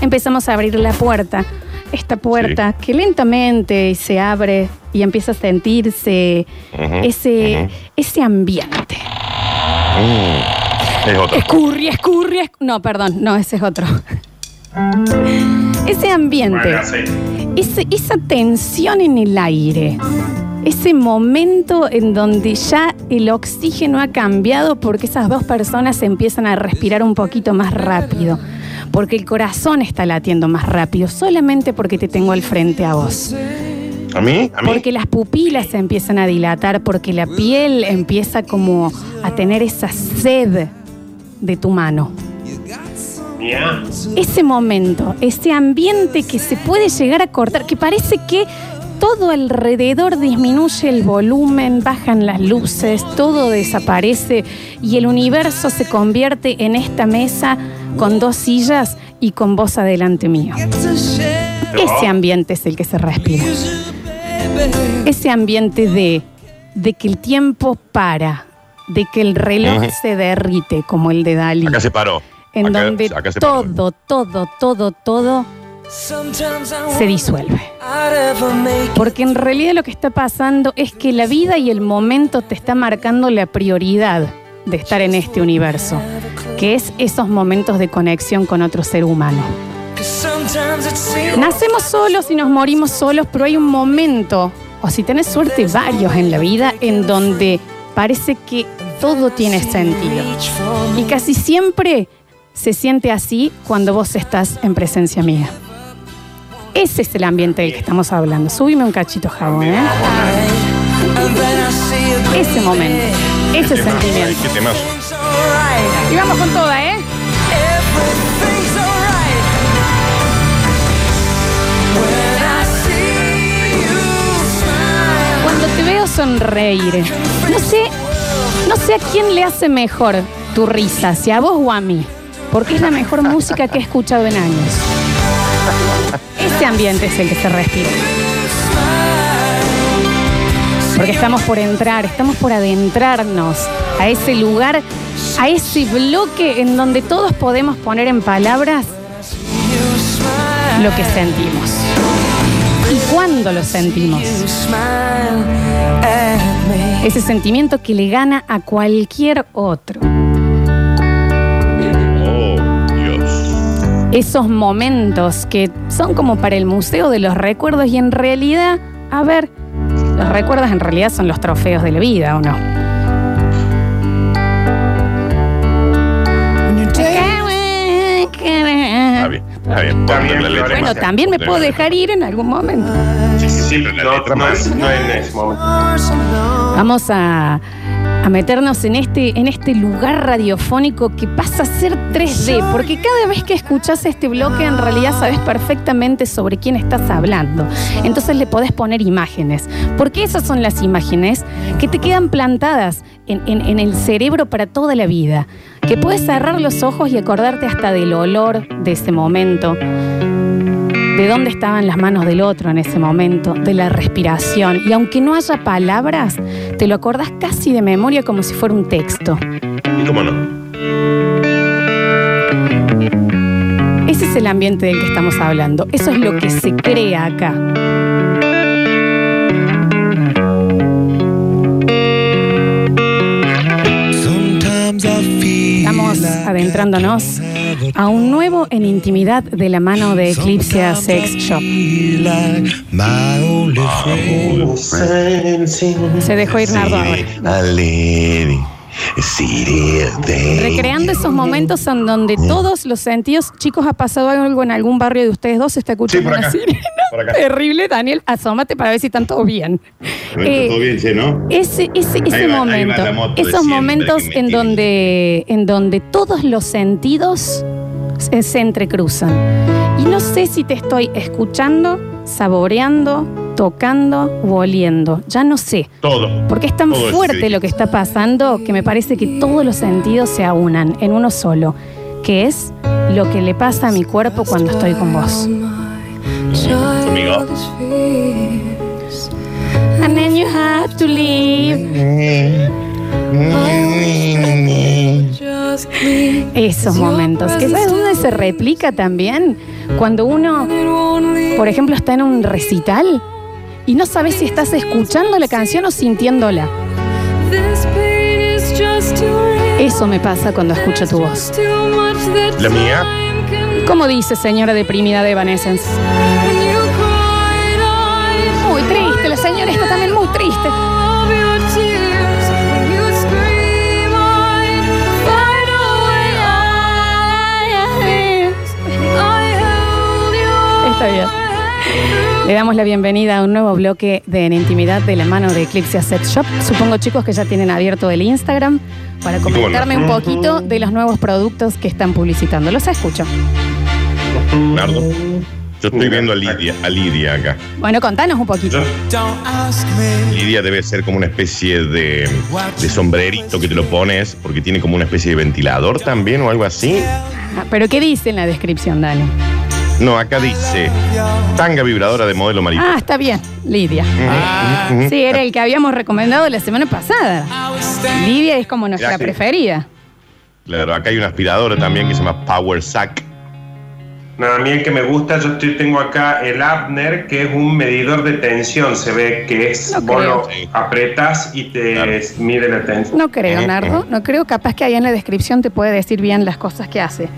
empezamos a abrir la puerta. Esta puerta que lentamente se abre y empieza a sentirse ese, ese ambiente. Mm. Es otro. Escurri, escurri, esc- No, perdón, no, ese es otro. Ese ambiente, Bueno, sí. ese- esa tensión en el aire, ese momento en donde ya el oxígeno ha cambiado porque esas dos personas empiezan a respirar un poquito más rápido, porque el corazón está latiendo más rápido, solamente porque te tengo al frente a vos. ¿A mí? ¿A mí? Porque las pupilas se empiezan a dilatar, porque la piel empieza como a tener esa sed de tu mano. Mía. Ese momento, ese ambiente que se puede llegar a cortar, que parece que todo alrededor disminuye el volumen, bajan las luces, todo desaparece y el universo se convierte en esta mesa con dos sillas y con vos adelante mío. Ese ambiente es el que se respira. Ese ambiente de, de que el tiempo para, de que el reloj se derrite como el de Dalí Acá se paró. en Acá- donde acá se paró. todo, todo, todo, todo se disuelve. Porque en realidad lo que está pasando es que la vida y el momento te está marcando la prioridad de estar en este universo, que es esos momentos de conexión con otro ser humano. Nacemos solos y nos morimos solos, pero hay un momento, o si tenés suerte, varios en la vida, en donde parece que todo tiene sentido. Y casi siempre se siente así cuando vos estás en presencia mía. Ese es el ambiente del que estamos hablando. Subime un cachito jabón, ¿eh? Ese momento, ese Qué temazo, sentimiento. Qué temazo. Y vamos con toda, ¿eh? Cuando te veo sonreír, no sé, no sé a quién le hace mejor tu risa, si a vos o a mí, porque es la mejor música que he escuchado en años. Ese ambiente es el que se respira. Porque estamos por entrar, estamos por adentrarnos a ese lugar, a ese bloque en donde todos podemos poner en palabras lo que sentimos. ¿Y cuándo lo sentimos? Ese sentimiento que le gana a cualquier otro. Esos momentos que son como para el Museo de los Recuerdos y en realidad, a ver, los recuerdos en realidad son los trofeos de la vida, ¿o no? Está bien. Está bien. Está Ponle bien, la letra Flores. Bueno, más. también me puedo dejar ir en algún momento. Sí, sí, sí, pero la No, letra más. no en ese momento. Vamos a, a meternos en este, en este lugar radiofónico que pasa a ser 3D, porque cada vez que escuchas este bloque en realidad sabes perfectamente sobre quién estás hablando. Entonces le podés poner imágenes, porque esas son las imágenes que te quedan plantadas en, en- en el cerebro para toda la vida, que puedes cerrar los ojos y acordarte hasta del olor de ese momento de dónde estaban las manos del otro en ese momento, de la respiración. Y aunque no haya palabras, te lo acordás casi de memoria como si fuera un texto. ¿Y cómo no? Ese es el ambiente del que estamos hablando. Eso es lo que se crea acá. Estamos adentrándonos a un nuevo en intimidad de la mano de Eclipse Sex Shop. Se dejó ir Nardo ahora. Recreando esos momentos en donde todos los sentidos, chicos, ha pasado algo en algún barrio de ustedes dos, se está escuchando Sí, por una sirena Por acá. terrible. Daniel, asómate para ver si están todos bien. Eh, Todo bien, sí, ¿no? Ese, ese, ese Ahí va- ahí momento, esos momentos en donde, en donde todos los sentidos se, se entrecruzan. Y no sé si te estoy escuchando, saboreando, tocando o oliendo. Ya no sé. Todo. Porque es tan Todo fuerte sí. lo que está pasando que me parece que todos los sentidos se aunan en uno solo, que es lo que le pasa a mi cuerpo cuando estoy con vos. Conmigo. And then you have to leave. Esos momentos. ¿Que sabes dónde se replica también? Cuando uno, por ejemplo, está en un recital y no sabes si estás escuchando la canción o sintiéndola. Eso me pasa cuando escucho tu voz. La mía. ¿Cómo dice señora deprimida de Evanescence? Muy triste, la señora está también muy triste. Le damos la bienvenida a un nuevo bloque de En Intimidad de la mano de Eclipse Sex Shop. Supongo, chicos, que ya tienen abierto el Instagram para comentarme un poquito de los nuevos productos que están publicitando. Los escucho. Nardo. Yo estoy viendo a Lidia, a Lidia acá. Bueno, contanos un poquito. Lidia debe ser como una especie de, de sombrerito que te lo pones porque tiene como una especie de ventilador también o algo así. Ah, ¿Pero qué dice en la descripción, Dani? No, acá dice tanga vibradora de modelo mariposa. Ah, está bien, Lidia. Ujú. Sí, era el que habíamos recomendado la semana pasada. Lidia es como nuestra sí. preferida. Claro, acá hay una aspiradora también que se llama Power Sack. No, a mí el que me gusta, yo estoy- tengo acá el Abner, que es un medidor de tensión. Se ve que es, No vos lo apretas y te Claro. mide la tensión. No creo, Nardo. No creo. Capaz que ahí en la descripción te puede decir bien las cosas que hace.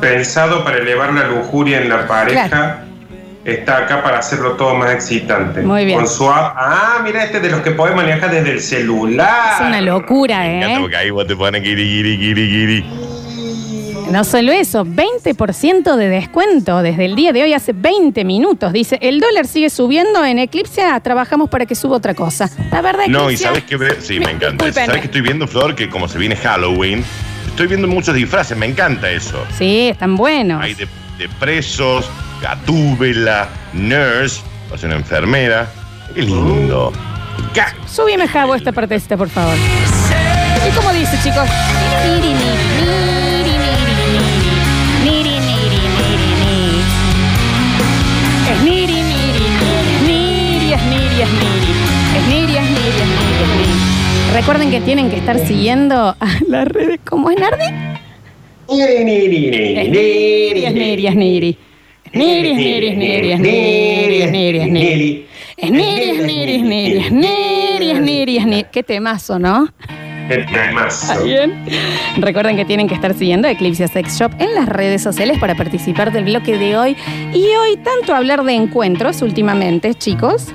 Pensado para elevar la lujuria en la pareja. Está acá para hacerlo todo más excitante. Muy bien. Con su app. Ah, mira, este de los que podés manejar desde el celular. Es una locura, Me encanta ¿eh? porque ahí vos te pones guiri, guiri, guiri, guiri. No solo eso, 20% de descuento desde el día de hoy, hace 20 minutos. Dice, el dólar sigue subiendo en Eclipse, ah, trabajamos para que suba otra cosa. La verdad, No, y sabes que sí, me encanta. Disculpen. ¿Sabes que estoy viendo, Flor? Que como se viene Halloween, estoy viendo muchos disfraces, me encanta eso. Sí, están buenos. Hay de, de presos, gatúbela, nurse, o sea, una enfermera. Qué lindo. Ca- Súbime, Jabo, esta partecita, por favor. ¿Y cómo dice, chicos? Recuerden que tienen que estar siguiendo a las redes. ¿Cómo es, Nardi? Es niri, es niri, es niri. Es niri, es niri, es niri, es niri, es niri. Qué temazo, ¿no? Qué temazo. Bien. Recuerden que tienen que estar siguiendo Eclipse Sex Shop en las redes sociales para participar del bloque de hoy. Y hoy, tanto hablar de encuentros últimamente, chicos,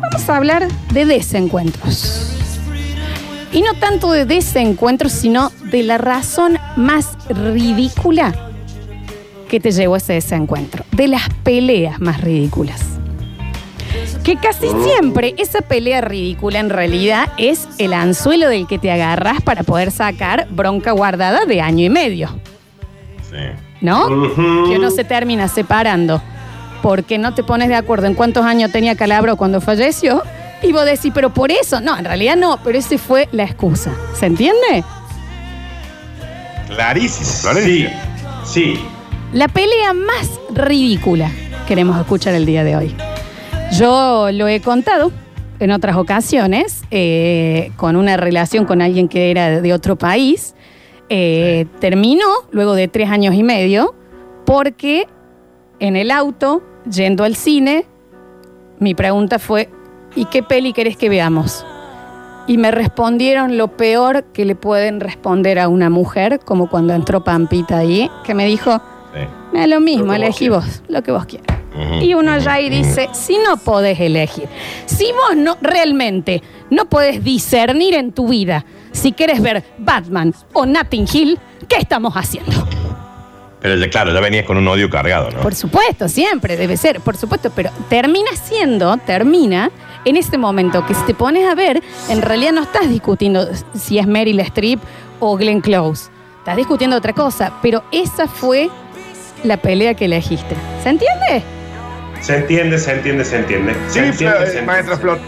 vamos a hablar de desencuentros. Y no tanto de desencuentros, sino de la razón más ridícula que te llevó a ese desencuentro. De las peleas más ridículas. Que casi siempre esa pelea ridícula en realidad es el anzuelo del que te agarras para poder sacar bronca guardada de año y medio, Sí. ¿no? Que uno se termina separando porque no te pones de acuerdo en cuántos años tenía Calabro cuando falleció. Y vos decís, pero por eso. No, en realidad no, pero esa fue la excusa. ¿Se entiende? Clarísimo, Sí, sí. La pelea más ridícula queremos escuchar el día de hoy. Yo lo he contado en otras ocasiones eh, con una relación con alguien que era de otro país. Eh, Terminó luego de tres años y medio porque en el auto, yendo al cine, mi pregunta fue, ¿y qué peli querés que veamos? Y me respondieron lo peor que le pueden responder a una mujer, como cuando entró Pampita ahí, que me dijo, Sí. me da lo mismo, Lo vos elegí vos, lo que vos quieras. Y uno allá y dice, si no podés elegir, si vos no realmente no podés discernir en tu vida si quieres ver Batman o Notting Hill, ¿qué estamos haciendo? Pero ya, claro, ya venías con un odio cargado, ¿no? Por supuesto, siempre debe ser, por supuesto, pero termina siendo, termina en este momento que si te pones a ver, en realidad no estás discutiendo si es Meryl Streep o Glenn Close. Estás discutiendo otra cosa, pero esa fue la pelea que elegiste. ¿Se entiende? Se entiende, se entiende, se entiende. Se Sí, entiende, se entiende. maestra Flor.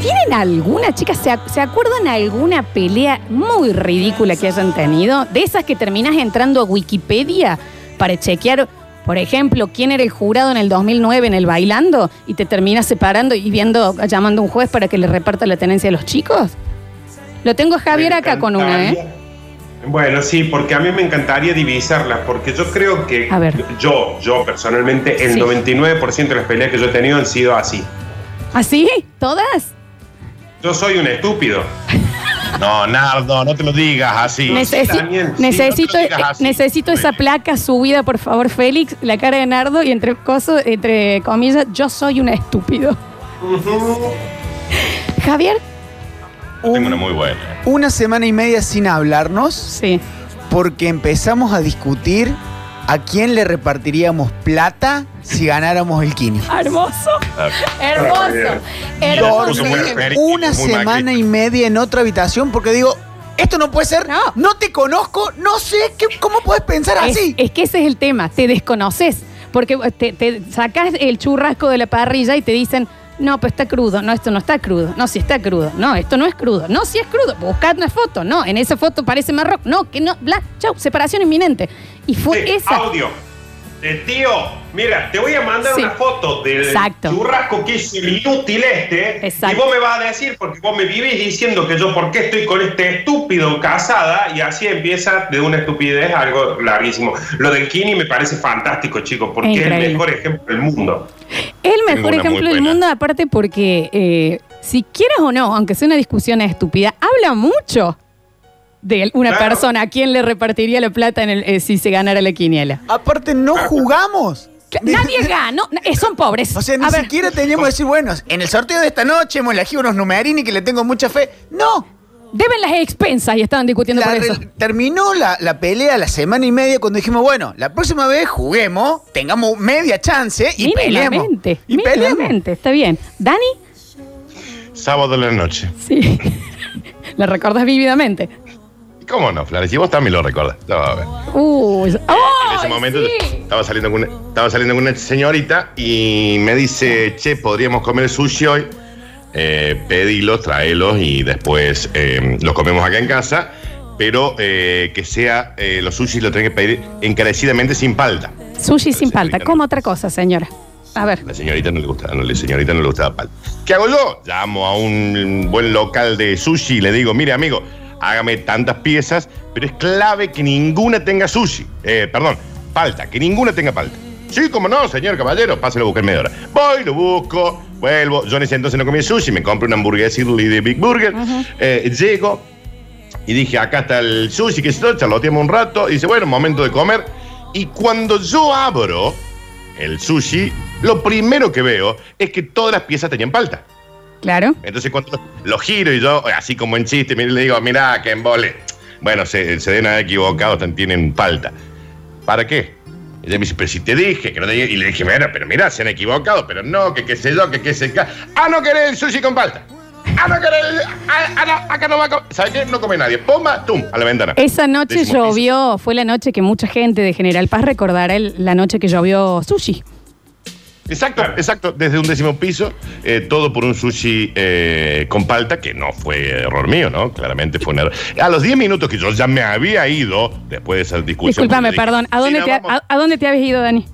¿Tienen alguna, chicas, se, ac- se acuerdan alguna pelea muy ridícula que hayan tenido? De esas que terminas entrando a Wikipedia para chequear, por ejemplo, quién era el jurado en el 2009 en el bailando y te terminas separando y viendo, llamando a un juez para que le reparta la tenencia a los chicos. Lo tengo a Javier acá con una, ¿eh? Bueno, sí, porque a mí me encantaría divisarlas, porque yo creo que A ver. yo, yo personalmente, el Sí. 99% de las peleas que yo he tenido han sido así. ¿Así? ¿Todas? Yo soy un estúpido. No, Nardo, no te lo digas así. Necesi- Daniel, sí, necesito no digas eh, así. necesito esa placa subida, por favor, Félix, la cara de Nardo y entre coso, entre comillas, yo soy un estúpido. Javier, Tengo una muy buena. Una semana y media sin hablarnos sí. porque empezamos a discutir a quién le repartiríamos plata si ganáramos el Kini. Hermoso, hermoso, hermoso. Dormí una semana y media en otra habitación porque digo, esto no puede ser, No. te conozco, no sé qué, cómo puedes pensar Es, así. es que ese es el tema, te desconoces. Porque te, te sacas el churrasco de la parrilla y te dicen, no, pues está crudo, no, esto no está crudo, no, si está crudo, no, esto no es crudo, no, si es crudo, buscad una foto, no, en esa foto parece marrón, no, que no, bla, chau, separación inminente. Y fue Sí, esa. Audio. De tío, mira, te voy a mandar Sí. una foto del Exacto. churrasco que el inútil este. Exacto. Y vos me vas a decir, porque vos me vivís diciendo que yo por qué estoy con este estúpido casada. Y así empieza de una estupidez algo larguísimo. Lo del Kini me parece fantástico, chicos, porque es el mejor ejemplo del mundo. Es el mejor ejemplo del mundo, aparte porque eh, si quieras o no, aunque sea una discusión estúpida, habla mucho de una Claro. persona a quien le repartiría la plata en el, eh, si se ganara la quiniela. Aparte, no jugamos. Nadie gana, no, eh, son pobres. O sea, ni A ver, siquiera teníamos que decir, bueno, en el sorteo de esta noche hemos elegido unos numerini que le tengo mucha fe. No. deben las expensas y estaban discutiendo La por eso. terminó la, la pelea la semana y media cuando dijimos, bueno, la próxima vez juguemos, tengamos media chance y peleemos. Y peleemos. está bien. ¿Dani? Sábado de la noche. Sí. la recordás vívidamente. ¿Y ¿Cómo no, Flores? Si vos también lo recordás. No, a ver. Uy, en ¡ay, ese momento sí! estaba, saliendo con una, estaba saliendo con una señorita y me dice, che, podríamos comer sushi hoy. Eh, pedilos, tráelos y después eh, los comemos acá en casa. Pero eh, que sea, eh, los sushi los tenés que pedir encarecidamente sin palta. Sushi sin palta. señorita ¿Cómo no. otra cosa, señora? A ver. La señorita no le gustaba, no, la señorita no le gustaba palta. ¿Qué hago yo? Llamo a un buen local de sushi y le digo, mire amigo, hágame tantas piezas, pero es clave que ninguna tenga sushi. Eh, perdón, palta, que ninguna tenga palta. Sí, como no, señor caballero, páselo a buscar media hora. Voy, lo busco, vuelvo. Yo en ese entonces no comía sushi, me compro una hamburguesa Italy de Big Burger. Eh, llego y dije, acá está el sushi, que se lo charloteamos un rato. Y dice, bueno, momento de comer. Y cuando yo abro el sushi, lo primero que veo es que todas las piezas tenían palta. Claro. Entonces cuando lo giro y yo, así como en chiste, le digo, mirá, que embole. Bueno, se, se deben haber equivocado, tienen palta. ¿Para qué? Ella me dice, pero si te dije que no tenía... Y le dije, mira, pero mira, se han equivocado, pero no, que qué sé yo, que qué sé qué. Ah, no querés el sushi con palta. Ah, no querés... Ah, ah, no, acá no va a comer. ¿Sabes qué? No come nadie. Pomba, tum, a la ventana. Esa noche llovió, fue la noche que mucha gente de General Paz recordará el- la noche que llovió sushi. Exacto, exacto. Desde un décimo piso, eh, todo por un sushi eh, con palta, que no fue error mío, ¿no? Claramente fue un error. A los 10 minutos que yo ya me había ido, después de esa discusión. Dije, perdón. ¿A "Sí, dónde, no, te, vamos". a, a dónde te habías ido, Dani?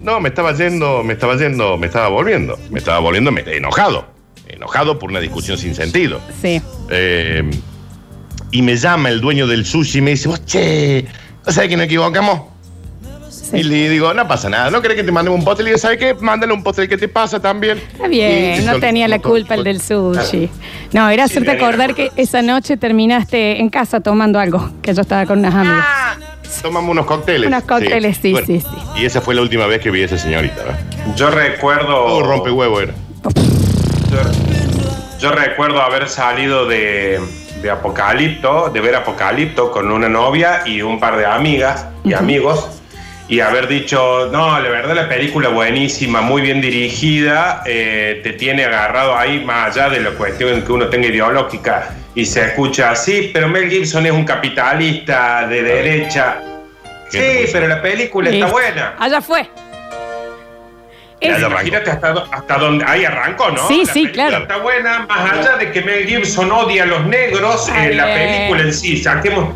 No, me estaba yendo, me estaba yendo, me estaba volviendo. Me estaba volviendo me- enojado. Enojado por una discusión sin sentido. Sí. Eh, y me llama el dueño del sushi y me dice, vos, che, ¿no sabes que nos equivocamos? Sí. Y le digo, no pasa nada, ¿no querés que te mandemos un postre? Y le digo, ¿sabes qué? Mándale un postre que te pasa también. Está bien, Y no tenía la culpa el del sushi. No, era Sí, hacerte la acordar que esa noche terminaste en casa tomando algo, que yo estaba con unas amigas. Tomamos unos cócteles. Unos cócteles, sí, sí, sí. Y esa fue la última vez que vi a esa señorita, ¿no? Yo recuerdo. Todo rompehuevo era. Yo, yo recuerdo haber salido de, de Apocalipto, de ver Apocalipto con una novia y un par de amigas y amigos, y haber dicho, no, la verdad la película buenísima, muy bien dirigida, eh, te tiene agarrado ahí más allá de la cuestión que uno tenga ideológica y se escucha así, pero Mel Gibson es un capitalista de derecha. Sí, pero la película está buena. Allá fue. Imagínate hasta, hasta donde ahí arrancó, ¿no? Sí, La sí, película claro. Está buena, más allá de que Mel Gibson odia a los negros, eh, la bien. película en sí, saquemos.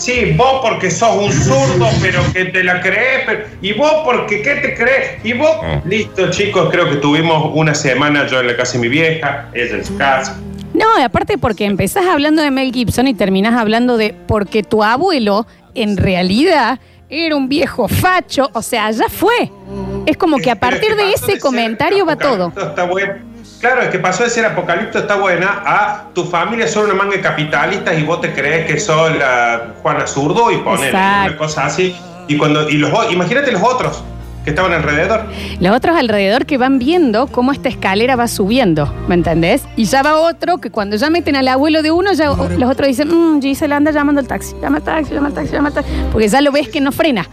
Sí, vos porque sos un zurdo, pero que te la crees, pero- y vos porque qué te crees, y vos. Ah. Listo, chicos, creo que tuvimos una semana yo en la casa de mi vieja, ella en su casa. No, y aparte porque empezás hablando de Mel Gibson y terminás hablando de porque tu abuelo en realidad era un viejo facho, o sea, ya fue. Es como que a partir de ese comentario va todo. Apocalipto Está bueno. Claro, es que pasó de ser apocalipto está buena a tu familia son una manga de capitalistas y vos te crees que sos la Juana Zurdo y Exacto. una cosa así. Y cuando y los imagínate los otros que estaban alrededor. Los otros alrededor que van viendo cómo esta escalera va subiendo, ¿me entendés? Y ya va otro que cuando ya meten al abuelo de uno, ya los otros dicen, mmm, Gisela anda llamando al taxi, llama al taxi, llama al taxi, llama al taxi, porque ya lo ves que no frena.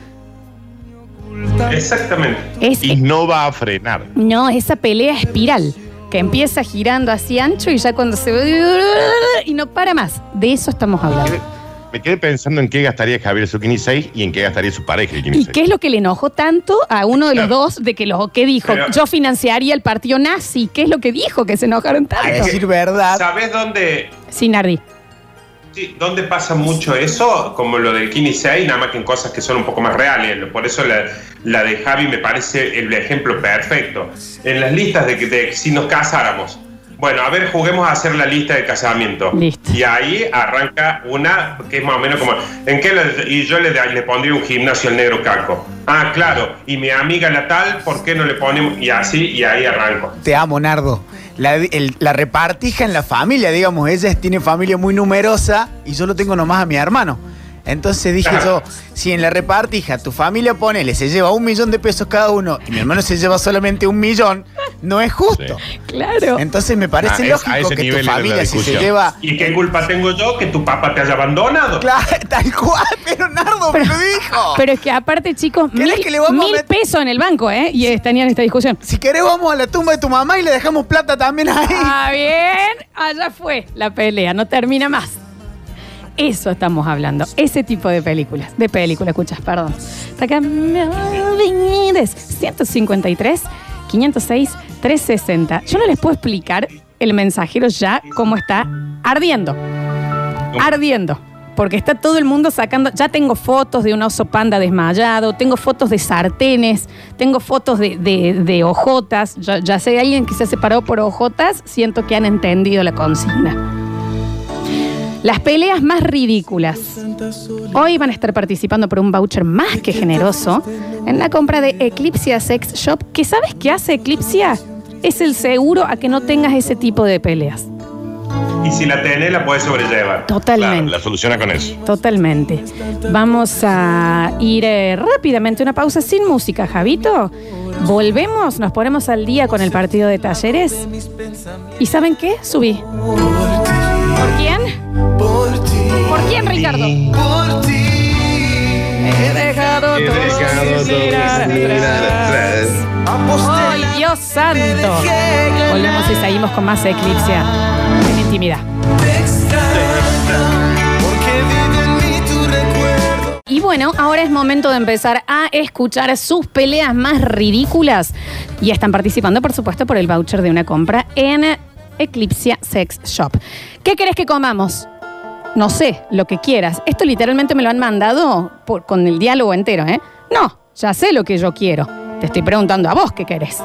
Exactamente. Es, Y no va a frenar. no, esa pelea espiral que empieza girando así ancho y ya cuando se ve y no para más. De eso estamos hablando. Me quedé pensando en qué gastaría Javier Zucchini 6 y en qué gastaría su pareja el ¿Y 6. qué es lo que le enojó tanto a uno de los dos de que lo que dijo? Pero- Yo financiaría el partido nazi. ¿Qué es lo que dijo que se enojaron A tanto? decir verdad. ¿Sabes dónde, Sí, Nardi. Sí, dónde pasa mucho eso? Como lo del Kini 6, nada más que en cosas que son un poco más reales. Por eso la, la de Javi me parece el ejemplo perfecto. En las listas de, que- de si nos casáramos. Bueno, a ver, juguemos a hacer la lista de casamiento. Listo. Y ahí arranca una que es más o menos como. ¿En qué? le- y yo le, le pondría un gimnasio al negro caco. Ah, claro. Y mi amiga la tal, ¿por qué no le ponemos? Y así, y ahí arranco. Te amo, Nardo. La, el- la repartija en la familia, digamos, ella tiene familia muy numerosa y yo tengo nomás a mi hermano. Entonces dije yo, si en la repartija tu familia ponele, se lleva un millón de pesos cada uno y mi hermano se lleva solamente un millón, no es justo. Claro. Entonces me parece Ah, es- a lógico que tu familia, si se lleva. ¿Y qué culpa tengo yo que tu papá te haya abandonado? Claro, tal cual, pero Nardo me lo dijo. Pero es que aparte, chicos, ¿Querés mil, que le vamos a mil pesos en el banco, ¿eh? Y eh, tenían esta discusión. Si querés, vamos a la tumba de tu mamá y le dejamos plata también ahí. Ah, bien. Allá fue la pelea, no termina más. Eso estamos hablando, ese tipo de películas. De películas, escuchas, perdón. Acá, 153, 506, 360. Yo no les puedo explicar el mensajero ya cómo está ardiendo. Ardiendo. Porque está todo el mundo sacando. Ya tengo fotos de un oso panda desmayado, tengo fotos de sartenes, tengo fotos de, de, de ojotas. Ya, ya sé alguien que se ha separado por ojotas, siento que han entendido la consigna. Las peleas más ridículas. Hoy van a estar participando por un voucher más que generoso en la compra de Eclipsia Sex Shop. ¿Qué sabes qué hace Eclipsia? Es el seguro a que no tengas ese tipo de peleas. Y si la tenés, la puedes sobrellevar. Totalmente. la soluciona con eso. Totalmente. Vamos a ir eh, rápidamente una pausa sin música, Javito. Volvemos, nos ponemos al día con el partido de talleres. ¿Y saben qué? Subí. ¿Por quién? ¿Por quién, Ricardo? He dejado todo sin mirar atrás. ¡Ay, Dios santo! Volvemos y seguimos con más Eclipsia en intimidad. Y bueno, ahora es momento de empezar a escuchar sus peleas más ridículas. Y están participando, por supuesto, por el voucher de una compra en Eclipsia Sex Shop. ¿Qué querés que comamos? No sé, lo que quieras. Esto literalmente me lo han mandado con el diálogo entero, ¿eh? No, ya sé lo que yo quiero. Te estoy preguntando a vos qué querés.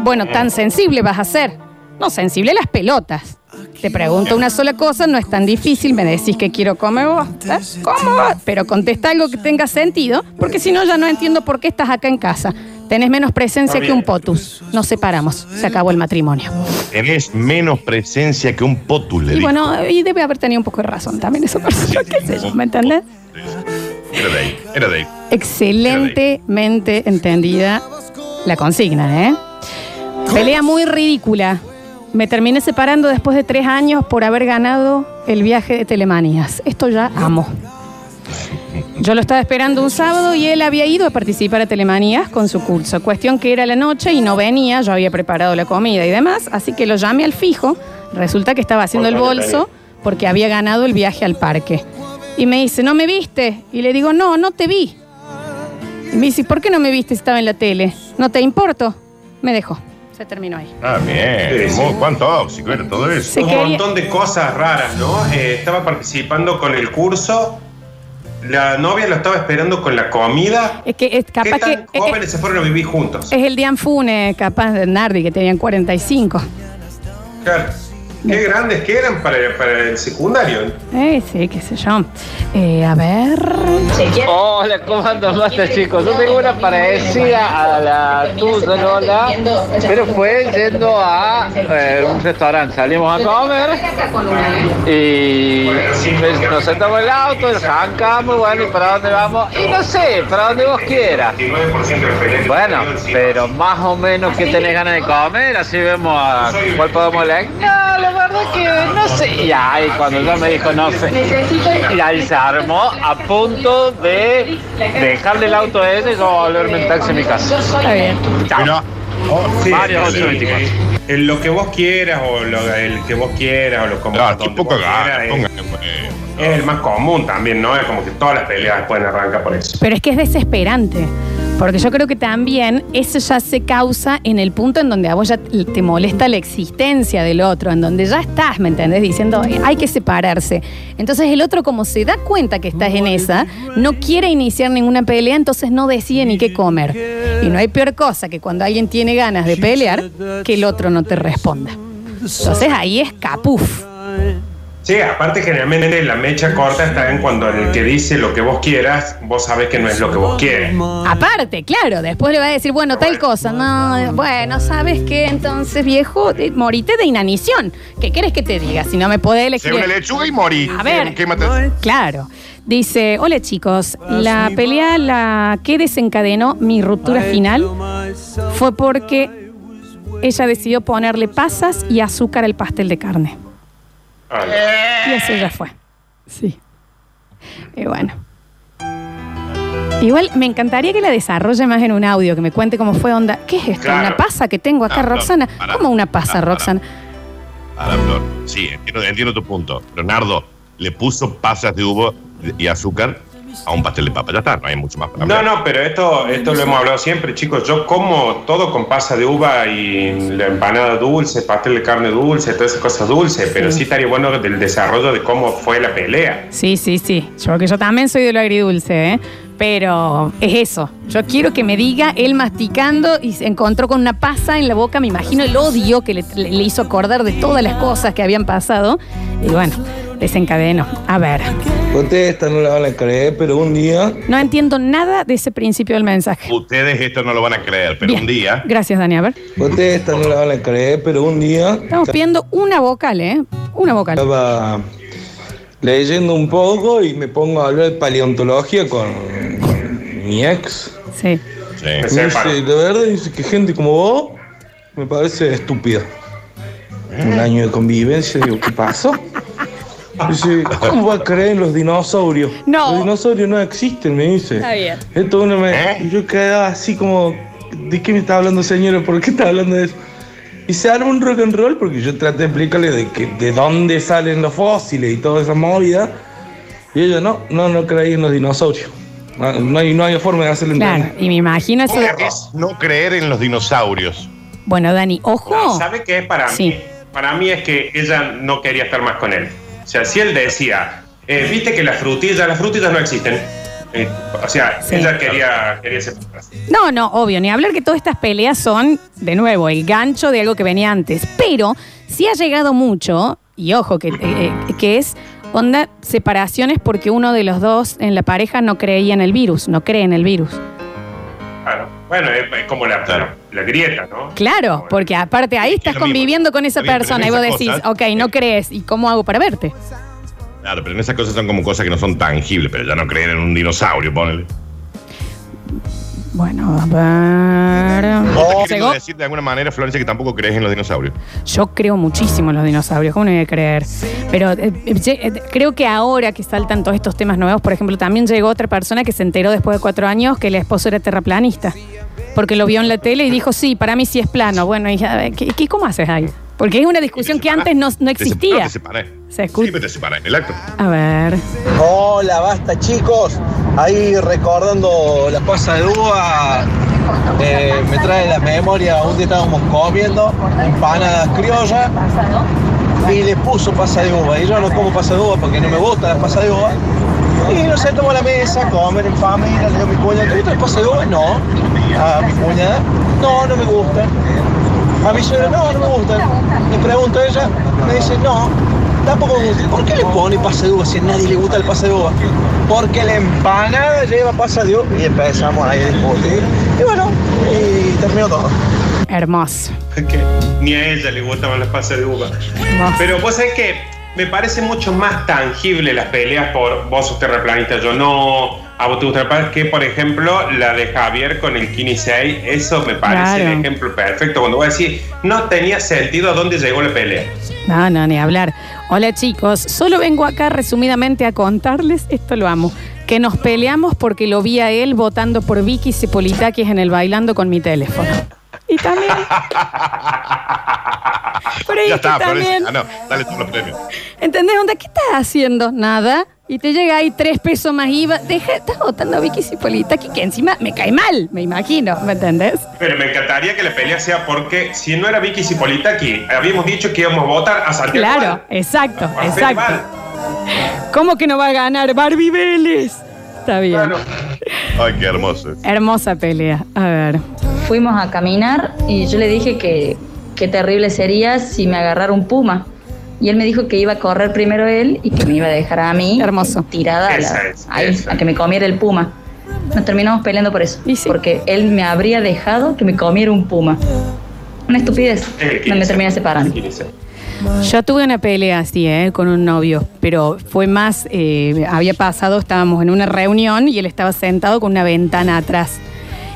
Bueno, tan sensible vas a ser. No, sensible las pelotas. Te pregunto una sola cosa, no es tan difícil, me decís que quiero comer vos. ¿eh? ¿Cómo? Pero contesta algo que tenga sentido, porque si no ya no entiendo por qué estás acá en casa. Tenés menos presencia que un potus. Nos separamos, se acabó el matrimonio. Tenés menos presencia que un potus, le Y dijo. bueno, y debe haber tenido un poco de razón también esa persona, qué sé yo, ¿me entendés? Era de ahí, era de ahí. Excelentemente entendida la consigna, ¿eh? Pelea muy ridícula. Me terminé separando después de tres años por haber ganado el viaje de Telemanías. Esto ya amo. Yo lo estaba esperando un sábado y él había ido a participar a Telemanías con su curso. Cuestión que era la noche y no venía, yo había preparado la comida y demás, así que lo llamé al fijo. Resulta que estaba haciendo el bolso porque había ganado el viaje al parque. Y me dice, ¿no me viste? Y le digo, no, no te vi. Y me dice, ¿por qué no me viste si estaba en la tele? ¿No te importo? Me dejó. Se terminó ahí. Ah, bien. Sí, sí. Muy- ¿Cuán tóxico era todo eso? Se un quería- montón de cosas raras, ¿no? Eh, estaba participando con el curso, la novia lo estaba esperando con la comida. Es que es ¿Qué capaz que es, jóvenes se fueron a vivir juntos? es el Dian Fune, capaz de Nardi, que tenían 45. Claro. Qué grandes que eran para, para el secundario. Eh, sí, qué sé yo. Eh, a ver. Hola, ¿cómo andan, basta chicos? Yo tengo una parecida a la tuya, Lola, pero fue yendo a eh, un restaurante. Salimos a comer y pues, nos sentamos en el auto, arrancamos, bueno, ¿y para dónde vamos? Y no sé, para donde vos quieras. Bueno, pero más o menos que tenés ganas de comer, así vemos a cuál podemos leer. No, verdad que no sé. Y ahí cuando ya me dijo no sé. Y ahí se armó a punto de dejarle el auto a ella y yo volverme en taxi a mi casa. Está bien. Chao. Oh, Sí, Mario el- 824. el- lo que vos quieras o lo, el que vos quieras o lo como donde vos gana, quieras, es- pues. es el más común también, ¿no? Es como que todas las peleas pueden arrancar por eso. Pero es que es desesperante. Porque yo creo que también eso ya se causa en el punto en donde a vos ya te molesta la existencia del otro, en donde ya estás, ¿me entendés? Diciendo, "Eh, hay que separarse. Entonces el otro, como se da cuenta que estás en esa, no quiere iniciar ninguna pelea, entonces no decide ni qué comer. Y no hay peor cosa que cuando alguien tiene ganas de pelear, que el otro no te responda. Entonces ahí es capuf. Sí, aparte generalmente la mecha corta está en cuando el que dice lo que vos quieras, vos sabés que no es lo que vos quieres. Aparte, claro, después le va a decir, bueno, tal cosa. No, bueno, ¿sabes qué? Entonces, viejo, eh, morite de inanición. ¿Qué quieres que te diga? Si no me podés elegir. Se una lechuga y morí. A ver. Claro. Dice, hola chicos, la pelea la que desencadenó mi ruptura final fue porque ella decidió ponerle pasas y azúcar al pastel de carne. Ah, Y eso ya fue. Sí. Y bueno. Igual me encantaría que la desarrolle más en un audio, que me cuente cómo fue onda. ¿Qué es esto? Claro. ¿Una pasa que tengo acá, No, no, Roxana? pará. ¿Cómo una pasa, pará. Roxana? Flor. Sí, entiendo, entiendo tu punto. Leonardo le puso pasas de uva y azúcar a un pastel de papa. Ya está, no hay mucho más para No, hablar. no, pero esto, esto lo hemos hablado siempre, chicos. Yo como todo con pasa de uva y la empanada dulce, pastel de carne dulce, todas esas cosas dulces, pero sí estaría bueno del desarrollo de cómo fue la pelea. Sí, sí, sí. Yo que yo también soy de lo agridulce, ¿eh? Pero es eso. Yo quiero que me diga él masticando y se encontró con una pasa en la boca. Me imagino el odio que le, le- le hizo acordar de todas las cosas que habían pasado. Y bueno, desencadenó. A ver. Contesta, no la van a creer, pero un día No entiendo nada de ese principio del mensaje. Ustedes esto no lo van a creer, pero Bien. un día. Gracias, Dani. A ver. Contesta, no la van a creer, pero un día Estamos pidiendo una vocal, ¿eh? Una vocal. estaba leyendo un poco y me pongo a hablar de paleontología con, con mi ex. Sí. Sí. Me dice, de verdad, dice que gente como vos me parece estúpida. Un año de convivencia, digo, ¿qué pasó? Dice, ¿cómo va a creer en los dinosaurios? No. Los dinosaurios no existen, me dice. Está bien. Esto uno me. ¿Eh? y Yo quedaba así como. ¿De qué me está hablando, señora? ¿Por qué está hablando de eso? Y se arma un rock and roll porque yo traté de explicarle de, que, de dónde salen los fósiles y toda esa movida. Y ella no, no, no creía en los dinosaurios. No, no hay, no hay forma de hacerlo Claro. entender. Y me imagino eso. ¿Qué es no creer en los dinosaurios? Bueno, Dani, ojo. No, ¿Sabe qué es para Sí. mí? Para mí es que ella no quería estar más con él. O sea, si él decía, eh, viste que las frutillas, las frutillas no existen. Eh, o sea, Sí. ella quería, quería separarse. No, no, obvio, ni hablar que todas estas peleas son, de nuevo, el gancho de algo que venía antes. Pero sí ha llegado mucho, y ojo, que, eh, eh, que es onda separaciones porque uno de los dos en la pareja no creía en el virus, no cree en el virus. Claro. Bueno, es, es como la, Claro. la, la grieta, ¿no? Claro, porque aparte ahí estás mismo. conviviendo con esa persona y vos decís, cosas- ok, no crees, ¿y cómo hago para verte? Claro, pero en esas cosas son como cosas que no son tangibles, pero ya no creer en un dinosaurio, ponele. Bueno, a ver. ¿Vos estás queriendo Llegó. decir de alguna manera, Florencia, que tampoco crees en los dinosaurios? Yo creo muchísimo en los dinosaurios, ¿cómo no voy a creer? Pero eh, eh, eh, creo que ahora que saltan todos estos temas nuevos, por ejemplo, también llegó otra persona que se enteró después de cuatro años que el esposo era terraplanista. Porque lo vio en la tele y dijo, sí, para mí sí es plano. Bueno, y, a ver, ¿qué, qué- cómo haces ahí? Porque es una discusión que antes no, no existía. te separás. Se escucha. Sí, pero te separás en el acto. A ver. Hola, basta chicos. Ahí recordando la pasa de uva, eh, me trae la memoria, un día estábamos comiendo empanadas criollas y le puso pasa de uva. Y yo no como pasa de uva porque no me gusta la pasa de uva. Y nos sentamos a la mesa, comer en familia, le digo a mi cuñada, ¿te gusta la pasa de uva? No. A mi cuñada, no, no me gusta. A mi suegra, no, no me gusta. Le pregunto a ella, me dice, no, tampoco me gusta. ¿Por qué le pone pasa de uva si a nadie le gusta el pasa de uva? Porque la empanada lleva pasa de uva. Y empezamos ahí a discutir. Y bueno, y terminó todo. Hermoso. que ni a ella le gustaban las pasas de uva. hermoso. Pero vos sabés que me parece mucho más tangible las peleas por vos sos terraplanista, yo no, a vos te gusta el que por ejemplo la de Javier con el Kini 6, eso me parece Claro. el ejemplo perfecto. Cuando voy a decir, no tenía sentido a dónde llegó la pelea. No, no, ni hablar. Hola chicos, solo vengo acá resumidamente a contarles, esto lo amo, que nos peleamos porque lo vi a él votando por Vicky Cipolitakis en el bailando con mi teléfono. Y también. Pero Ya está, también. Ah, no, dale todos los premios. ¿Entendés, onda? ¿Qué estás haciendo? Nada. Y te llega ahí tres pesos más IVA. Deja, estás votando a Vicky Cipolitakis, que encima me cae mal, me imagino, ¿me entendés? Pero me encantaría que la pelea sea porque si no era Vicky Cipolita aquí, habíamos dicho que íbamos a votar a Santiago. Claro, exacto, A exacto. ¿Cómo que no va a ganar Barbie Vélez? Está bien. Claro. Ay, qué hermoso. Hermosa pelea. A ver. Fuimos a caminar y yo le dije que qué terrible sería si me agarrara un puma. Y él me dijo que iba a correr primero él y que me iba a dejar a mí Hermoso. tirada a, la- Esa es, ahí, esa. a que me comiera el puma. Nos terminamos peleando por eso. Sí. Porque él me habría dejado que me comiera un puma. Una estupidez. No me 15. terminé separando. El 15. Yo tuve una pelea así, ¿eh? Con un novio, pero fue más, eh, había pasado, estábamos en una reunión y él estaba sentado con una ventana atrás.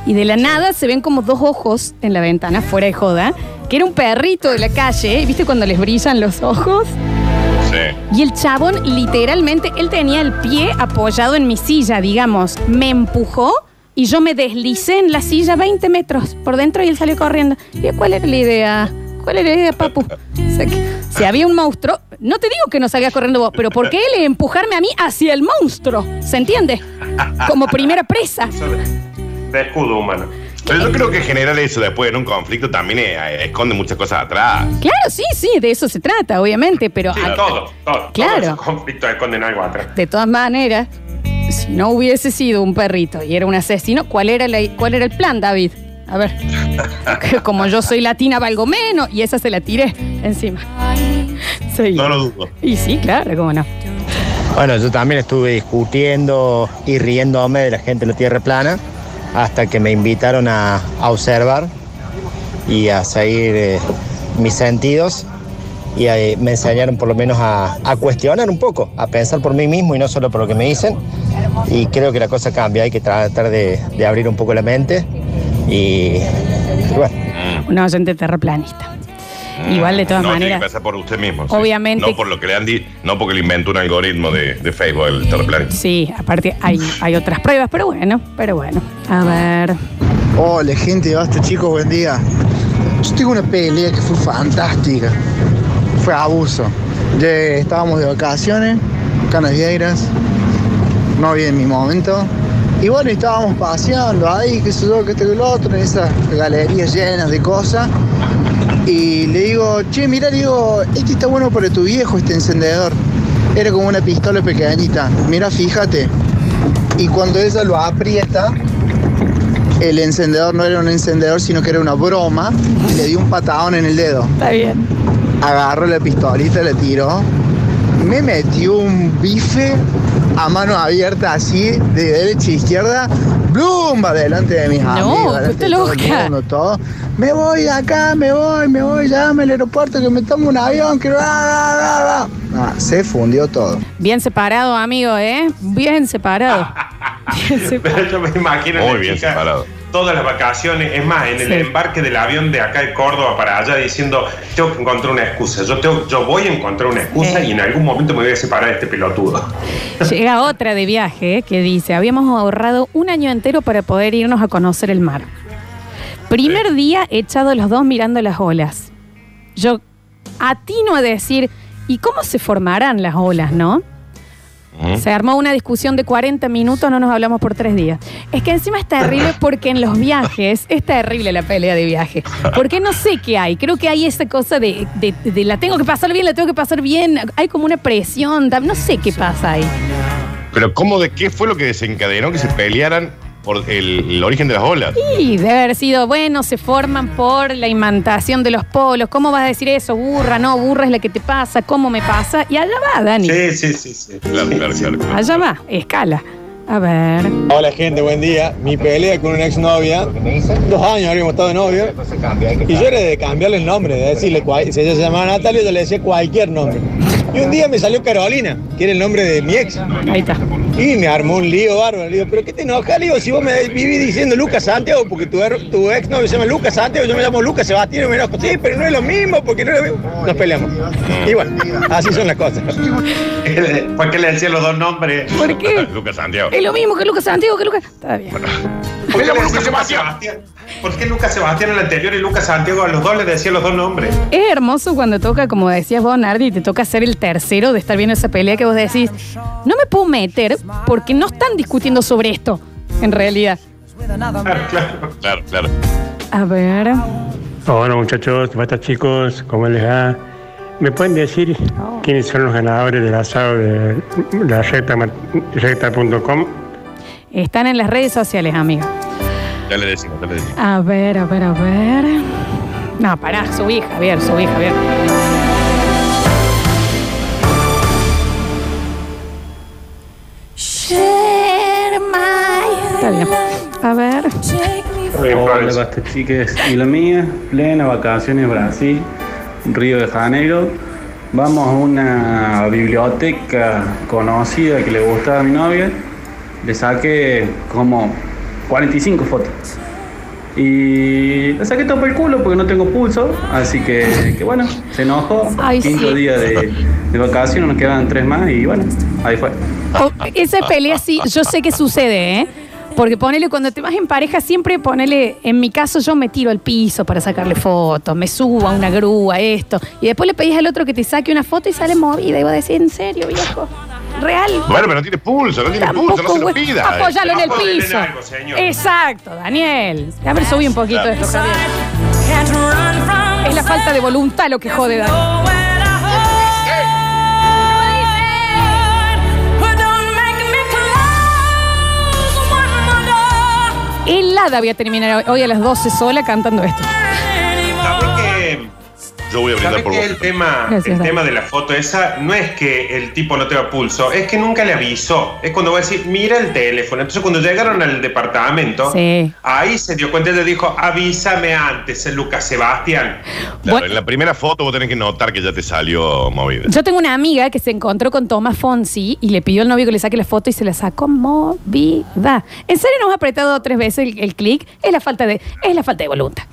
Y de la nada se ven como dos ojos en la ventana, fuera de joda, que era un perrito de la calle, ¿viste cuando les brillan los ojos? Sí. Y el chabón, literalmente, él tenía el pie apoyado en mi silla, digamos. Me empujó y yo me deslicé en la silla 20 metros por dentro y él salió corriendo. Y ¿cuál era la idea? ¿Cuál era la idea, papu? O sea, que si había un monstruo, no te digo que no salgas corriendo vos, pero ¿por qué él empujarme a mí hacia el monstruo? ¿Se entiende? Como primera presa. De, de escudo humano. Pero yo creo que generar eso después en un conflicto también eh, esconde muchas cosas atrás. Claro, sí, sí, de eso se trata, obviamente, pero Sí, a- todo, todo. Claro. Todos esos conflictos esconden algo atrás. De todas maneras, si no hubiese sido un perrito y era un asesino, ¿cuál era, la- cuál era el plan, David? A ver, que como yo soy latina valgo menos y esa se la tiré encima. Sí. No lo dudo. Y sí, claro, cómo no. Bueno, yo también estuve discutiendo y riéndome de la gente de la Tierra plana hasta que me invitaron a, a observar y a seguir eh, mis sentidos y me enseñaron por lo menos a, a cuestionar un poco, a pensar por mí mismo y no solo por lo que me dicen. Y creo que la cosa cambia, hay que tratar de, de abrir un poco la mente y, bueno. Un oyente terraplanista. Igual, de todas no, maneras. Tiene que pasar por usted mismo. sí. Obviamente- No por lo que le han dicho, no porque le inventó un algoritmo de, de Facebook, el terraplanista. Sí, aparte hay, hay otras pruebas, pero bueno, pero bueno. A ver. Hola gente, basta chicos, buen día. Yo tengo una pelea que fue fantástica. Fue abuso. Ya estábamos de vacaciones, Canas Vieiras, no había en mi momento. Y bueno, estábamos paseando ahí, qué sé yo, qué esto, qué lo otro, en esas galerías llenas de cosas. Y le digo, che, mira, le digo, este está bueno para tu viejo, este encendedor. Era como una pistola pequeñita. Mira, fíjate. Y cuando ella lo aprieta, el encendedor no era un encendedor, sino que era una broma. Y le dio un patadón en el dedo. Está bien. Agarró la pistolita, la tiró. Me metió un bife a mano abierta así, de derecha a izquierda. ¡Blumba! Delante de mis No, amigos. todo el loca. mundo, todo. Me voy de acá, me voy, me voy, llame al aeropuerto que me tomo un avión, que... va, va, va, va. Ah, se fundió todo. Bien separado, amigo, ¿eh? Bien separado. Bien separado. Pero yo me imagino Muy bien chica separado. todas las vacaciones, es más, en el Sí. embarque del avión de acá de Córdoba para allá diciendo, tengo que encontrar una excusa, yo, tengo, yo voy a encontrar una excusa Sí. y en algún momento me voy a separar de este pelotudo. Llega otra de viaje que dice, habíamos ahorrado un año entero para poder irnos a conocer el mar. Primer día echados los dos mirando las olas. Yo atino a decir, ¿y cómo se formarán las olas, no? Se armó una discusión de 40 minutos, no nos hablamos por tres días. Es que encima es terrible porque en los viajes, es terrible la pelea de viaje. Porque no sé qué hay. Creo que hay esa cosa de, de- de la tengo que pasar bien, la tengo que pasar bien. Hay como una presión, no sé qué pasa ahí. Pero ¿cómo de qué fue lo que desencadenó que se pelearan por el, el origen de las olas. Y debe haber sido, bueno, se forman por la imantación de los polos. ¿Cómo vas a decir eso? Burra, no, burra es la que te pasa, ¿cómo me pasa? Y allá va, Dani. Sí, sí, sí, sí. Claro, claro, claro. claro. Allá va, escala. A ver. Hola gente, buen día. Mi pelea con una exnovia, dos años habíamos estado de novio, y yo era de cambiarle el nombre, de decirle, cual- si ella se llamaba Natalia, yo le decía cualquier nombre. Y un día me salió Carolina, que era el nombre de mi ex. Ahí está. Y me armó un lío bárbaro. Le digo, ¿pero qué te enojas? Le digo, si vos me vivís diciendo Lucas Santiago, porque tu, her- tu ex novio se llama Lucas Santiago, yo me llamo Lucas Sebastián y me enojo. Sí, pero no es lo mismo, porque no es lo mismo. Nos peleamos. Y bueno, así son las cosas. ¿Por qué le decían los dos nombres? ¿Por qué? Lucas Santiago. Es lo mismo que Lucas Santiago, que Lucas. Está bien. ¿Por qué, le Lucas Sebastián? ¿Por qué Lucas Sebastián en el anterior y Lucas Santiago a los dos le decían los dos nombres? Es hermoso cuando toca, como decías vos, Nardi, te toca ser el tercero de estar viendo esa pelea que vos decís, no me puedo meter porque no están discutiendo sobre esto, en realidad. Claro, claro. Claro, claro. A ver. Hola muchachos, basta chicos, ¿cómo les va? ¿Me pueden decir quiénes son los ganadores del asado de la recta- recta.com? Están en las redes sociales, amigo. Ya le decimos, ya le decimos. A ver, a ver, a ver. No, pará, subí, Javier, subí, Javier. Está bien. A ver. Hola, basta chicas. Y la mía, plena vacaciones Brasil, Río de Janeiro. Vamos a una biblioteca conocida que le gustaba a mi novia. Le saqué como 45 fotos. Y le saqué todo por el culo porque no tengo pulso. Así que, que bueno, se enojó. Ay, Quinto sí. día de, de vacaciones, nos quedan tres más y bueno, ahí fue. Oh, esa pelea sí, yo sé que sucede, ¿eh? Porque ponele, cuando te vas en pareja, siempre ponele, en mi caso yo me tiro al piso para sacarle fotos, me subo a una grúa, esto. Y después le pedís al otro que te saque una foto y sale movida. Y vos decís, ¿en serio, viejo? ¿Real? Bueno, pero no tiene pulso, no tiene pulso, no se lo güey. pida. Apóyalo en el en piso. algo, señor. Exacto, Daniel. A ver, subí un poquito Claro. esto, Javier. Es la falta de voluntad lo que jode, Daniel. Helada voy a terminar hoy a las 12 sola cantando esto. ¿Sabes que, Yo voy a brindar ¿sabes por vos. el tema, Gracias, el Dani. tema de la foto esa no es que el tipo no tenga pulso, es que nunca le avisó. Es cuando va a decir, mira el teléfono. Entonces cuando llegaron al departamento, Sí. ahí se dio cuenta y le dijo, avísame antes, el Lucas Sebastián. Claro, Bueno. en la primera foto vos tenés que notar que ya te salió movida. Yo tengo una amiga que se encontró con Tomás Fonsi y le pidió al novio que le saque la foto y se la sacó movida. ¿En serio nos ha apretado tres veces el, el clic? Es la falta de, es la falta de voluntad.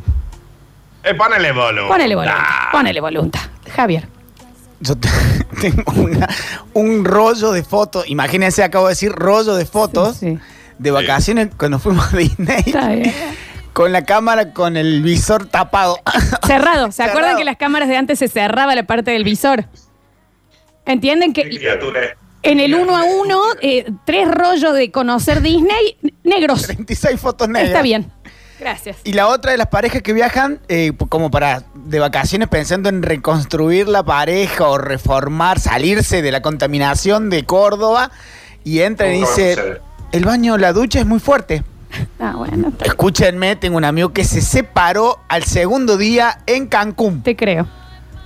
Eh, ponele voluntad. Ponele voluntad. Ponele voluntad. Javier. Yo te- tengo una- un rollo de fotos. Imagínense, acabo de decir rollo de fotos Sí, sí. de vacaciones cuando fuimos a Disney. Está bien. Con la cámara con el visor tapado. Cerrado. ¿Se acuerdan Cerrado. que las cámaras de antes se cerraba la parte del visor? ¿Entienden Qué que criatura es. en el uno a uno, eh, tres rollos de conocer Disney, negros? 36 fotos negras. Está bien. Gracias. Y la otra de las parejas que viajan eh, como para de vacaciones pensando en reconstruir la pareja o reformar, salirse de la contaminación de Córdoba y entran y dice, el baño, la ducha es muy fuerte. Ah, bueno, te, Escúchenme, tengo un amigo que se separó al segundo día en Cancún. te creo.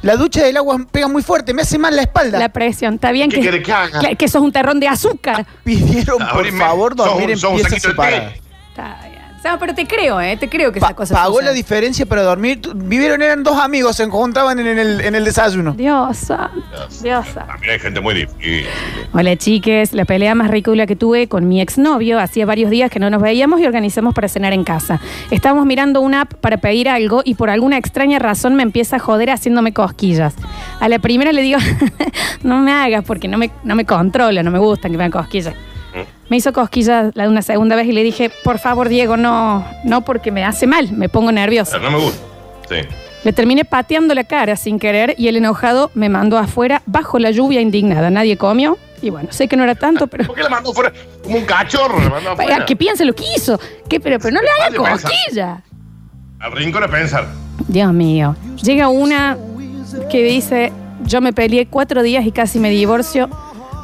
La ducha del agua pega muy fuerte, me hace mal la espalda. La presión. Está bien ¿Qué que, que haga? que, que sos un terrón de azúcar. Pidieron por favor dormir en sos un piezas separadas. Está bien. O sea, pero te creo, ¿eh? Te creo que Pa- esa cosa pagó la diferencia para dormir. Tu- Vivieron, eran dos amigos, se encontraban en el, en el desayuno. Dios santo, Dios santo. También hay gente muy difícil. Hola chiques, la pelea más ridícula que tuve con mi exnovio, hacía varios días que no nos veíamos y organizamos para cenar en casa. Estábamos mirando una app para pedir algo y por alguna extraña razón me empieza a joder haciéndome cosquillas. A la primera le digo, no me hagas porque no me, no me controla, no me gustan que me hagan cosquillas. Me hizo cosquillas la de una segunda vez y le dije, por favor Diego, no, no porque me hace mal, me pongo nerviosa. Pero no me gusta. Sí. Le terminé pateando la cara sin querer y el enojado me mandó afuera bajo la lluvia indignada. Nadie comió y bueno, sé que no era tanto, pero... ¿Por qué la mandó fuera? Como un cachorro, la mandó afuera. que piense lo que hizo. ¿Qué? Pero, pero no le haga Vale, cosquilla. Al rincón a pensar. Dios mío. Llega una que dice, yo me peleé cuatro días y casi me divorcio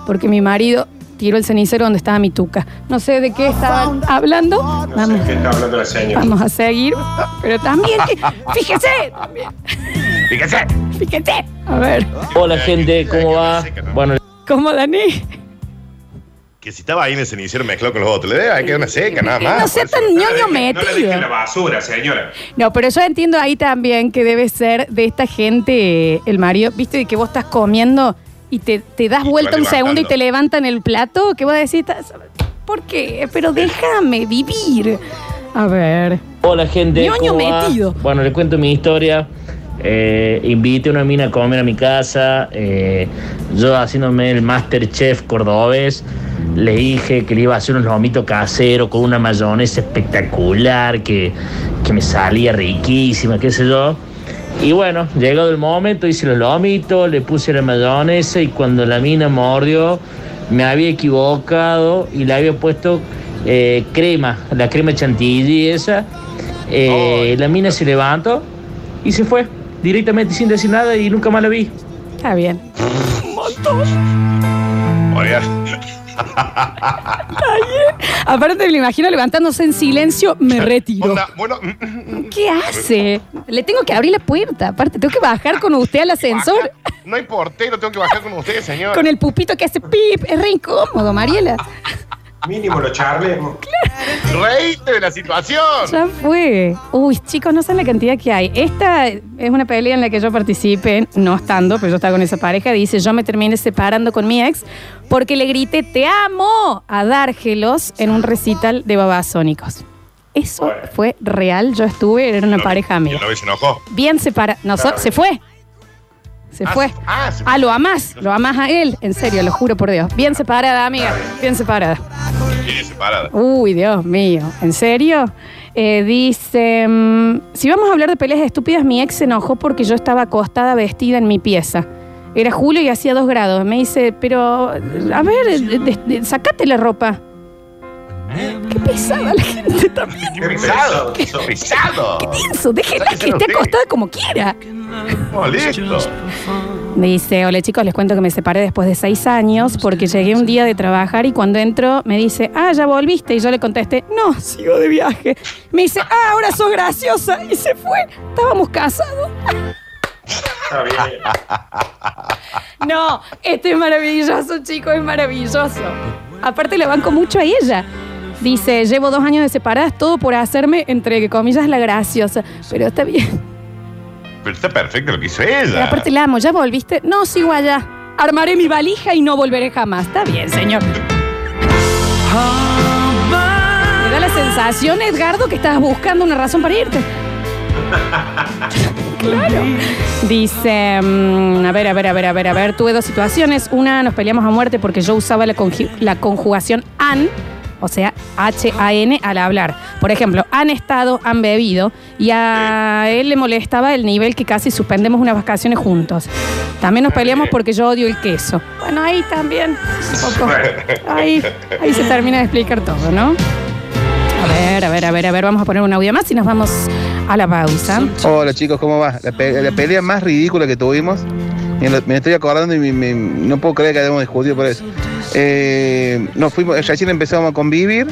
porque mi marido tiro el cenicero donde estaba mi tuca. No sé de qué estaban hablando. No Vamos, sé qué está hablando la señora. vamos a seguir. Pero también, que- fíjese, también, Fíjese. fíjese. A ver, Hola gente, ¿cómo va? Bueno, ¿cómo Dani? Que si estaba ahí en el cenicero mezclado con los otros, le debe quedar una seca, nada más. No sea tan ñoño No le metido. dejen la basura, señora. No, pero yo entiendo ahí también que debe ser de esta gente, el Mario, viste, de que vos estás comiendo y te, te das Y vuelta un segundo y te levantan el plato, que vos decís, "Estás- ¿por qué? Pero déjame vivir. A ver. hola gente, Ñoño ¿cómo va? metido. Bueno, le cuento mi historia. Eh, invité a una mina a comer a mi casa. eh, yo haciéndome el Masterchef cordobés. Le dije que le iba a hacer unos lomitos caseros con una mayonesa espectacular, que, que me salía riquísima, qué sé yo. Y bueno, llegado el momento, hice los lomitos, le puse la mayonesa y cuando la mina mordió, me había equivocado y le había puesto eh, crema, la crema chantilly esa. Eh, la mina se levantó y se fue directamente sin decir nada y nunca más la vi. Está bien. Aparte me lo imagino levantándose en silencio, me retiro. onda, bueno, ¿Qué hace? Le tengo que abrir la puerta. Aparte, tengo que bajar con usted al ascensor. no hay portero, tengo que bajar con ustedes, señor. Con el pupito que hace pip. Es re incómodo, Mariela. Mínimo lo charlemos. Reíste de la situación. Ya fue. Uy, chicos, no saben la cantidad que hay. Esta es una pelea en la que yo participé, no estando, pero yo estaba con esa pareja. Dice, yo me terminé separando con mi ex porque le grité, te amo, a Dárgelos en un recital de babasónicos. Eso fue real. Yo estuve, era una pareja Y amiga. se enojó. Bien separada. No, so- se fue. Se Ah, fue. se- ah, se Ah, lo amás. Lo amás a él. En serio, lo juro por Dios. Bien separada, amiga. Bien separada. Tiene separada. Uy, Dios mío. ¿En serio? Eh, dice, mm, si vamos a hablar de peleas estúpidas, mi ex se enojó porque yo estaba acostada vestida en mi pieza. Era julio y hacía dos grados. Me dice, pero, a ver, de- de- de- sacate la ropa. Qué pesada la gente también. Qué pesado. Qué pesado. Eso, déjenla que esté acostada como quiera. Listo. Me dice, hola chicos, les cuento que me separé después de seis años porque llegué un día de trabajar y cuando entro me dice, ah, ya volviste. Y yo le contesté, no, sigo de viaje. Me dice, ah, ahora sos graciosa. Y se fue. Estábamos casados. Está bien. No, este es maravilloso, chicos, es maravilloso. Aparte le banco mucho a ella. Dice, llevo dos años de separadas, todo por hacerme, entre comillas, la graciosa. Pero está bien. Pero está perfecto lo que hizo Y ella. aparte la amo, ¿ya volviste? No, sigo allá. Armaré mi valija y no volveré jamás. Está bien, señor. Me da la sensación, Edgardo, que estabas buscando una razón para irte. Claro. Dice, mm, a ver, a ver, a ver, a ver, a ver, tuve dos situaciones. Una, nos peleamos a muerte porque yo usaba la, conju- la conjugación an, o sea, H-A-N al hablar. Por ejemplo, han estado, han bebido, y a él le molestaba el nivel que casi suspendemos unas vacaciones juntos. También nos peleamos porque yo odio el queso. Bueno, ahí también, un poco. Ahí, ahí se termina de explicar todo, ¿no? A ver, a ver, a ver, a ver, vamos a poner un audio más y nos vamos a la pausa. Hola chicos, ¿cómo va? La, pe- la pelea más ridícula que tuvimos, me, estoy acordando y me- no puedo creer que hayamos discutido por eso. Eh, nos fuimos, recién empezamos a convivir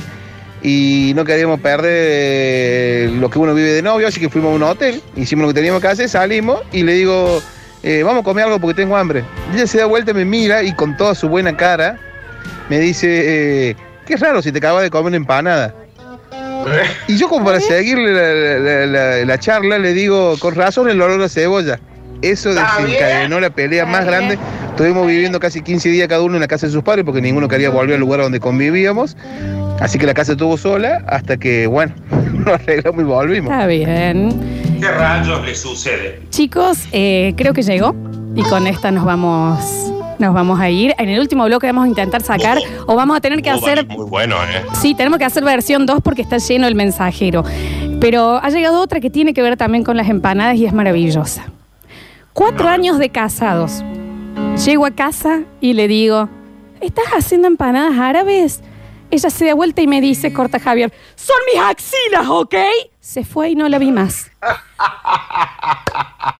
y no queríamos perder eh, lo que uno vive de novio, así que fuimos a un hotel, hicimos lo que teníamos que hacer, salimos y le digo, eh, vamos a comer algo porque tengo hambre. Ella se da vuelta, me mira y con toda su buena cara me dice, eh, qué raro si te acabas de comer una empanada. Y yo como para seguirle la, la- la- la charla le digo, con razón el olor a cebolla. Eso desencadenó la pelea más grande. Estuvimos viviendo casi 15 días cada uno en la casa de sus padres porque ninguno quería volver al lugar donde convivíamos. Así que la casa estuvo sola hasta que, bueno, nos arreglamos y volvimos. Está bien. ¿Qué rayos le sucede? Chicos, eh, creo que llegó y con esta nos vamos, nos vamos a ir. En el último bloque vamos a intentar sacar o vamos a tener que hacer... Muy bueno, ¿eh? Sí, tenemos que hacer versión 2 porque está lleno el mensajero. Pero ha llegado otra que tiene que ver también con las empanadas y es maravillosa. Cuatro años de casados. Llego a casa y le digo, ¿estás haciendo empanadas árabes? Ella se da vuelta y me dice, corta Javier, son mis axilas, ¿ok? Se fue y no la vi más.